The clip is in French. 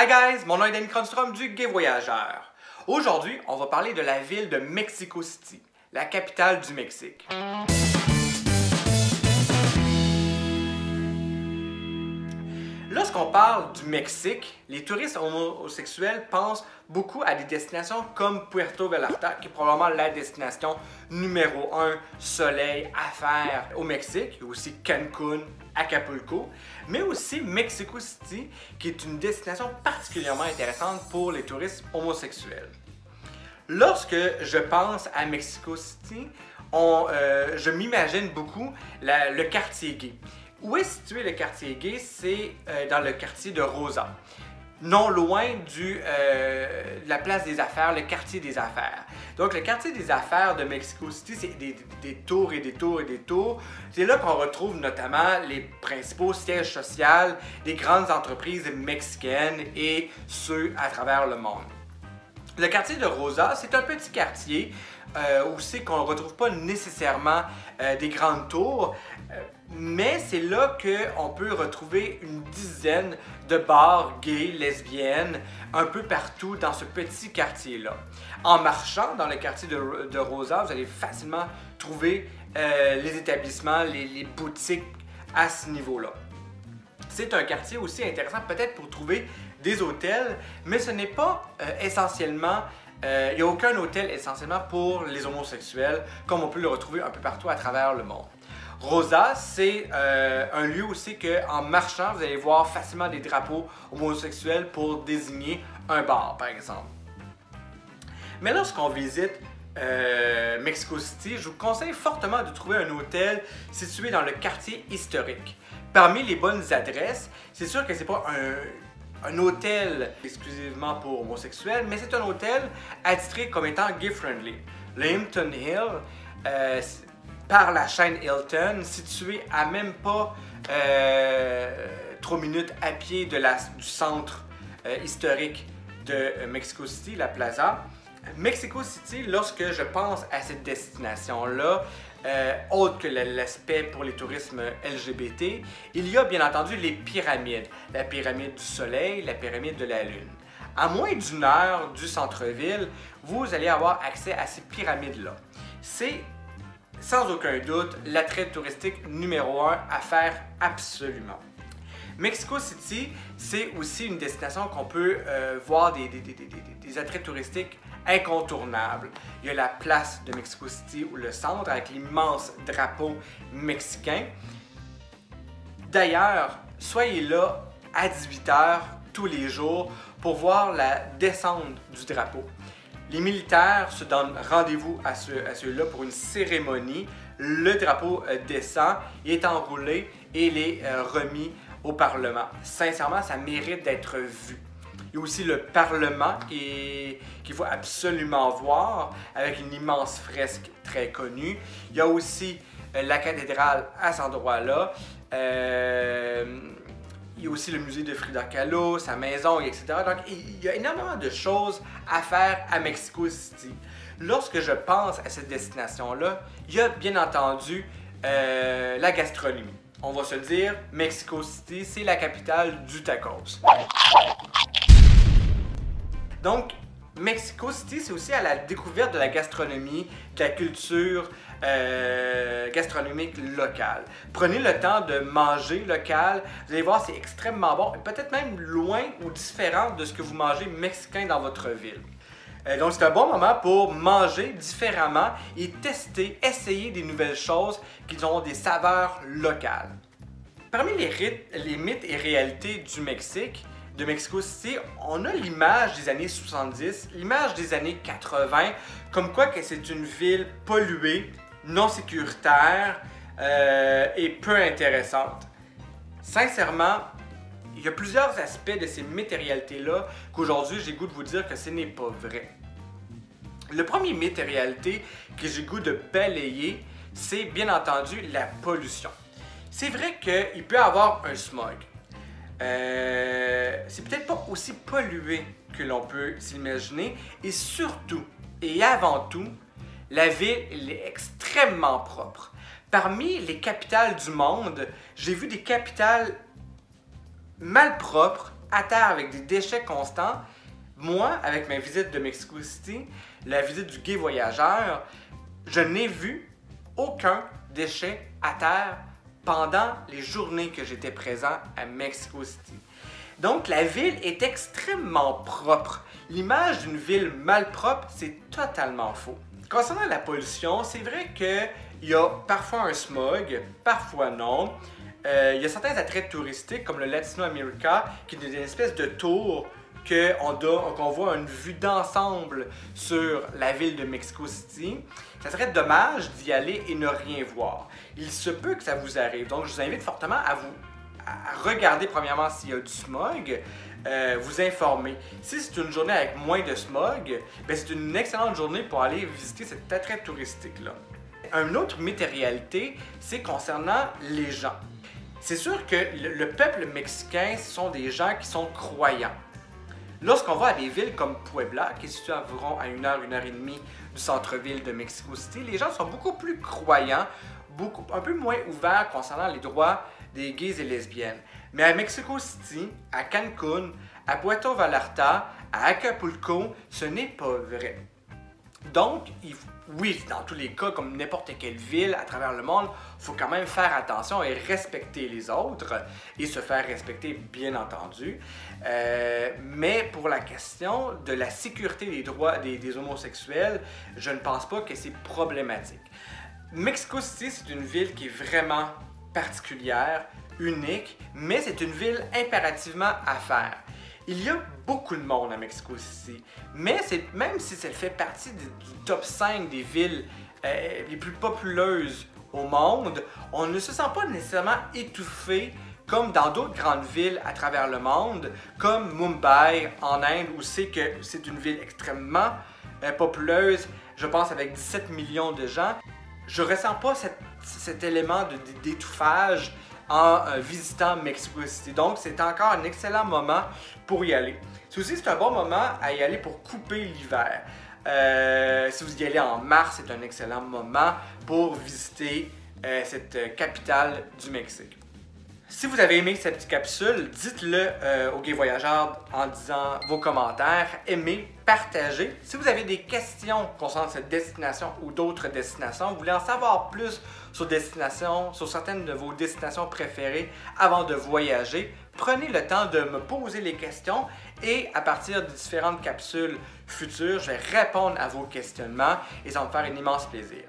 Hi guys, mon nom est Danny Cronstrom du Gay Voyageur. Aujourd'hui, on va parler de la ville de Mexico City, la capitale du Mexique. Lorsqu'on parle du Mexique, les touristes homosexuels pensent beaucoup à des destinations comme Puerto Vallarta, qui est probablement la destination numéro un soleil, affaires au Mexique. Il aussi Cancun, Acapulco, mais aussi Mexico City, qui est une destination particulièrement intéressante pour les touristes homosexuels. Lorsque je pense à Mexico City, euh, je m'imagine beaucoup le quartier gay. Où est situé le quartier gay? C'est euh, dans le quartier de Rosa. Non loin du, euh, de la place des affaires, le quartier des affaires. Donc, le quartier des affaires de Mexico City, c'est des, tours et des tours et des tours. C'est là qu'on retrouve notamment les principaux sièges sociaux des grandes entreprises mexicaines et ceux à travers le monde. Le quartier de Rosa, c'est un petit quartier euh, où c'est qu'on ne retrouve pas nécessairement euh, des grandes tours, mais c'est là qu'on peut retrouver une dizaine de bars gays, lesbiennes, un peu partout dans ce petit quartier-là. En marchant dans le quartier de, Rosa, vous allez facilement trouver les établissements, les, les boutiques à ce niveau-là. C'est un quartier aussi intéressant peut-être pour trouver des hôtels, mais ce n'est pas euh, essentiellement euh, il n'y a aucun hôtel essentiellement pour les homosexuels, comme on peut le retrouver un peu partout à travers le monde. Rosa, c'est euh, un lieu aussi que, en marchant, vous allez voir facilement des drapeaux homosexuels pour désigner un bar, par exemple. Mais lorsqu'on visite Mexico City, je vous conseille fortement de trouver un hôtel situé dans le quartier historique. Parmi les bonnes adresses, c'est sûr que c'est pas un, hôtel exclusivement pour homosexuels, mais c'est un hôtel attitré comme étant gay-friendly. Le Hilton Hill, euh, par la chaîne Hilton, situé à même pas euh, 3 minutes à pied du centre euh, historique de euh, Mexico City, la Plaza. Mexico City, lorsque je pense à cette destination-là, autre que l'aspect pour les tourismes LGBT, il y a bien entendu les pyramides. La pyramide du Soleil, la pyramide de la Lune. À moins d'une heure du centre-ville, vous allez avoir accès à ces pyramides-là. Sans aucun doute l'attrait touristique numéro un à faire absolument. Mexico City, c'est aussi une destination qu'on peut euh, voir des, des, attraits touristiques incontournables. Il y a la place de Mexico City ou le centre avec l'immense drapeau mexicain. D'ailleurs, soyez là à 18h tous les jours pour voir la descente du drapeau. Les militaires se donnent rendez-vous à, ce, à ceux-là pour une cérémonie. Le drapeau euh, descend, il est enroulé et il est euh, remis au Parlement. Sincèrement, ça mérite d'être vu. Il y a aussi le Parlement qu'il faut absolument voir avec une immense fresque très connue. Il y a aussi euh, la cathédrale à cet endroit-là. Il y a aussi le musée de Frida Kahlo, sa maison, etc. Donc, il y a énormément de choses à faire à Mexico City. Lorsque je pense à cette destination-là, il y a bien entendu euh, la gastronomie on va se le dire, Mexico City, c'est la capitale du tacos. Donc, Mexico City, c'est aussi à la découverte de la gastronomie, de la culture euh, gastronomique locale. Prenez le temps de manger local. Vous allez voir, c'est extrêmement bon, peut-être même loin ou différent de ce que vous mangez mexicain dans votre ville. Euh, donc, c'est un bon moment pour manger différemment et tester, essayer des nouvelles choses qui ont des saveurs locales. Parmi les, les mythes et réalités du Mexique, de Mexico City, on a l'image des années 70, l'image des années 80, comme quoi que c'est une ville polluée, non sécuritaire euh, et peu intéressante. Sincèrement, il y a plusieurs aspects de ces réalités-là qu'aujourd'hui j'ai goût de vous dire que ce n'est pas vrai. Le premier réalité que j'ai goût de balayer, c'est bien entendu la pollution. C'est vrai qu'il peut y avoir un smog. Euh, c'est peut-être pas aussi pollué que l'on peut s'imaginer. Et surtout, et avant tout, la ville est extrêmement propre. Parmi les capitales du monde, j'ai vu des capitales malpropres à terre avec des déchets constants. Moi, avec ma visite de Mexico City, la visite du gay voyageur, je n'ai vu aucun déchet à terre pendant les journées que j'étais présent à Mexico City. Donc la ville est extrêmement propre. L'image d'une ville mal propre, c'est totalement faux. Concernant la pollution, c'est vrai qu'il y a parfois un smog, parfois non. Euh, il y a certains attraits touristiques comme le Latino America qui est une espèce de tour qu'on voit une vue d'ensemble sur la ville de Mexico City. Ça serait dommage d'y aller et ne rien voir. Il se peut que ça vous arrive. Donc, je vous invite fortement à vous regarder premièrement s'il y a du smog, euh, vous informer. Si c'est une journée avec moins de smog, ben, c'est une excellente journée pour aller visiter cet attrait touristique-là. Une autre matérialité, c'est concernant les gens. C'est sûr que le peuple mexicain, ce sont des gens qui sont croyants. Lorsqu'on va à des villes comme Puebla, qui est située environ à une heure, une heure et demie du centre-ville de Mexico City, les gens sont beaucoup plus croyants, beaucoup, un peu moins ouverts concernant les droits des gays et lesbiennes. Mais à Mexico City, à Cancun, à Puerto Vallarta, à Acapulco, ce n'est pas vrai. Donc, oui, dans tous les cas, comme n'importe quelle ville à travers le monde, faut quand même faire attention et respecter les autres et se faire respecter, bien entendu. Euh, mais pour la question de la sécurité des droits des, homosexuels, je ne pense pas que c'est problématique. Mexico City, c'est une ville qui est vraiment particulière, unique, mais c'est une ville impérativement à faire. Il y a beaucoup de monde à Mexico City, mais même si elle fait partie du top 5 des villes euh, les plus populeuses au monde, on ne se sent pas nécessairement étouffé comme dans d'autres grandes villes à travers le monde, comme Mumbai en Inde, où c'est que c'est une ville extrêmement euh, populeuse, je pense avec 17 millions de gens. Je ressens pas cet élément d'étouffage en euh, visitant Mexico City. Donc, c'est encore un excellent moment pour y aller. C'est aussi un bon moment à y aller pour couper l'hiver. Euh, si vous y allez en mars, c'est un excellent moment pour visiter euh, cette capitale du Mexique. Si vous avez aimé cette petite capsule, dites-le euh, aux gay voyageurs en disant vos commentaires, aimez, partagez. Si vous avez des questions concernant cette destination ou d'autres destinations, vous voulez en savoir plus sur destination, sur certaines de vos destinations préférées avant de voyager, prenez le temps de me poser les questions et à partir de différentes capsules futures, je vais répondre à vos questionnements et ça va me faire un immense plaisir.